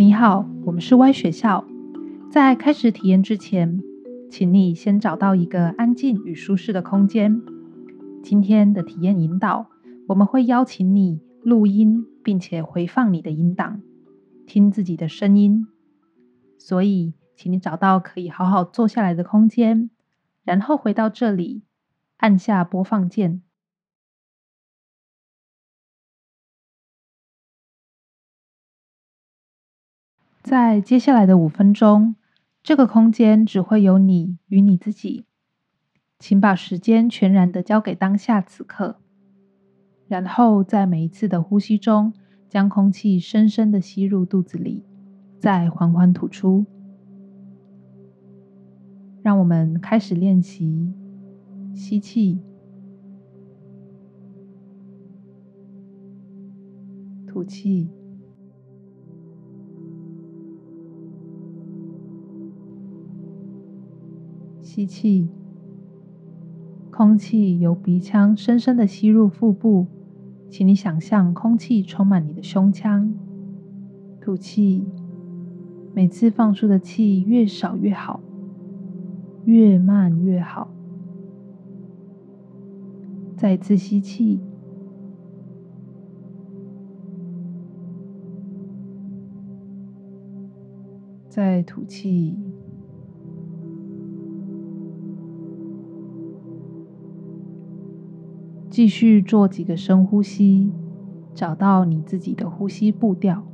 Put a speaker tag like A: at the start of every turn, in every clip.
A: 你好，我们是 Y 学校。在开始体验之前，请你先找到一个安静与舒适的空间。今天的体验引导，我们会邀请你录音，并且回放你的音档，听自己的声音。所以，请你找到可以好好坐下来的空间，然后回到这里，按下播放键。在接下来的五分钟，这个空间只会有你与你自己。请把时间全然的交给当下此刻，然后在每一次的呼吸中，将空气深深的吸入肚子里，再缓缓吐出。让我们开始练习吸气，吐气。吸气，空气由鼻腔深深的吸入腹部，请你想象空气充满你的胸腔。吐气，每次放出的气越少越好，越慢越好。再次吸气，再吐气。继续做几个深呼吸，找到你自己的呼吸步调。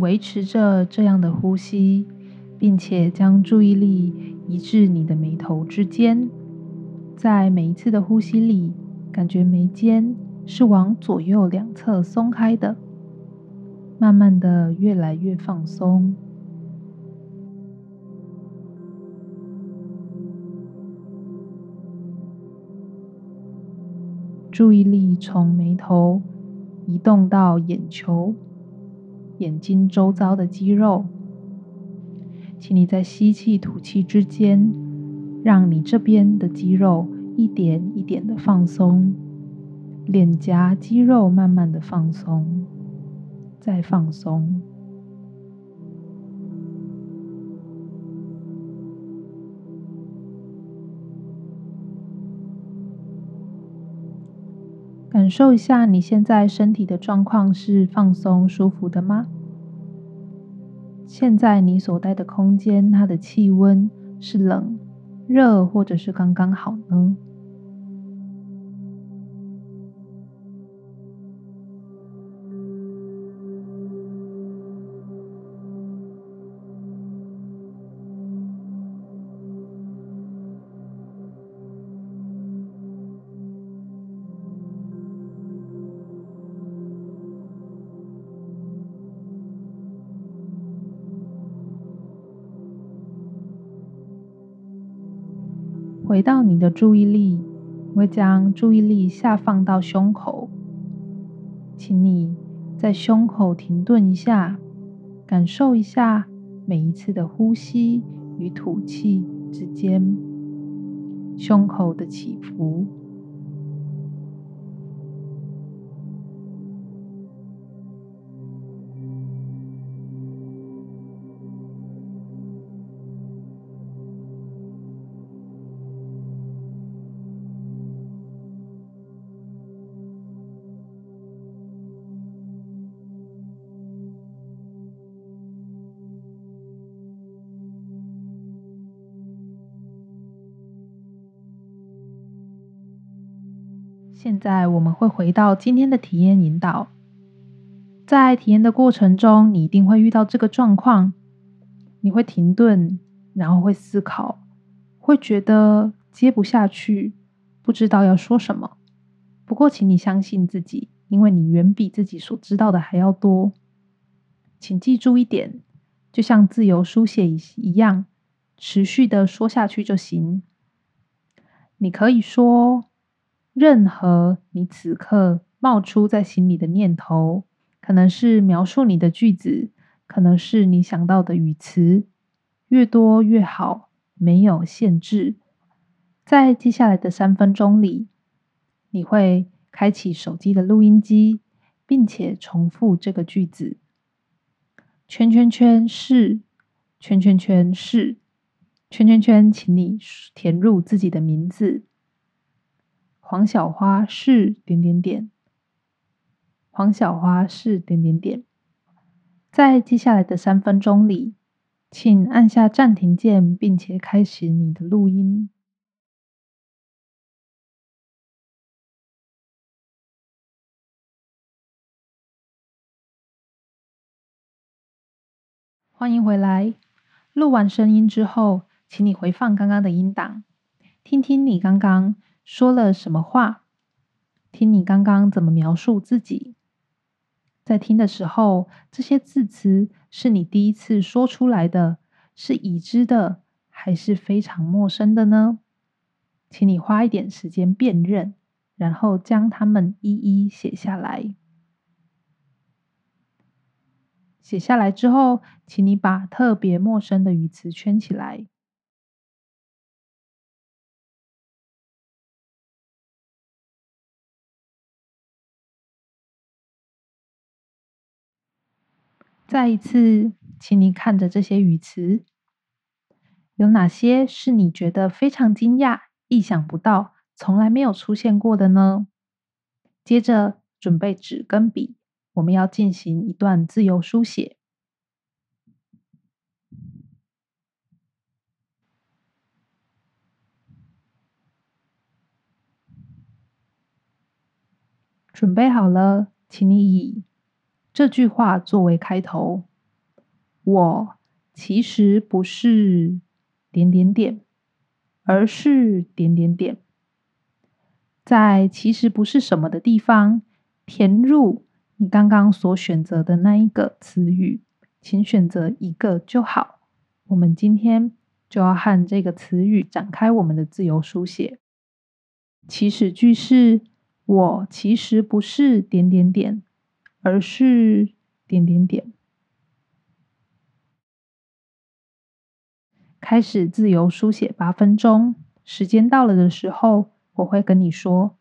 A: 维持着这样的呼吸，并且将注意力移至你的眉头之间。在每一次的呼吸里，感觉眉间是往左右两侧松开的，慢慢的越来越放松。注意力从眉头移动到眼球。眼睛周遭的肌肉，请你在吸气、吐气之间，让你这边的肌肉一点一点的放松，脸颊肌肉慢慢的放松，再放松，感受一下你现在身体的状况是放松、舒服的吗？现在你所待的空间，它的气温是冷、热，或者是刚刚好呢？回到你的注意力，我会将注意力下放到胸口，请你在胸口停顿一下，感受一下每一次的呼吸与吐气之间胸口的起伏。现在我们会回到今天的体验引导。在体验的过程中，你一定会遇到这个状况，你会停顿，然后会思考，会觉得接不下去，不知道要说什么。不过，请你相信自己，因为你远比自己所知道的还要多。请记住一点，就像自由书写一样，持续的说下去就行。你可以说任何你此刻冒出在心里的念头，可能是描述你的句子，可能是你想到的语词，越多越好，没有限制。在接下来的三分钟里，你会开启手机的录音机，并且重复这个句子。圈圈圈是，圈圈圈是，圈圈圈，请你填入自己的名字。黄小花是点点点，黄小花是点点点。在接下来的三分钟里，请按下暂停键，并且开始你的录音。欢迎回来。录完声音之后，请你回放刚刚的音档，听听你刚刚说了什么话，听你刚刚怎么描述自己。在听的时候，这些字词是你第一次说出来的，是已知的，还是非常陌生的呢？请你花一点时间辨认，然后将它们一一写下来。写下来之后，请你把特别陌生的语词圈起来。再一次，请你看着这些语词，有哪些是你觉得非常惊讶、意想不到、从来没有出现过的呢？接着，准备纸跟笔。我们要进行一段自由书写，准备好了，请你以这句话作为开头。我其实不是点点点，而是点点点，在其实不是什么的地方填入。你刚刚所选择的那一个词语，请选择一个就好。我们今天就要和这个词语展开我们的自由书写。起始句是：我其实不是点点点，而是点点点。开始自由书写八分钟，时间到了的时候，我会跟你说。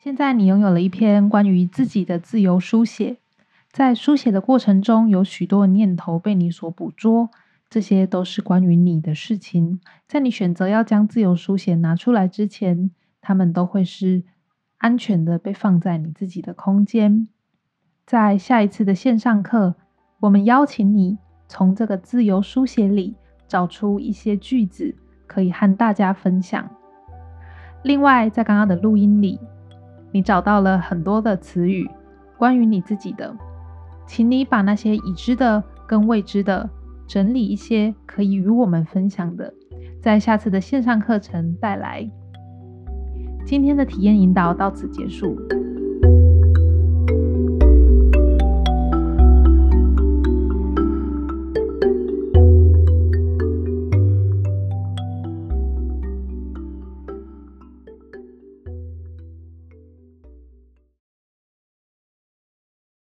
A: 现在你拥有了一篇关于自己的自由书写，在书写的过程中，有许多念头被你所捕捉，这些都是关于你的事情。在你选择要将自由书写拿出来之前，他们都会是安全的被放在你自己的空间。在下一次的线上课，我们邀请你从这个自由书写里找出一些句子，可以和大家分享。另外，在刚刚的录音里，你找到了很多的词语，关于你自己的，请你把那些已知的跟未知的整理一些，可以与我们分享的，在下次的线上课程带来。今天的体验引导到此结束。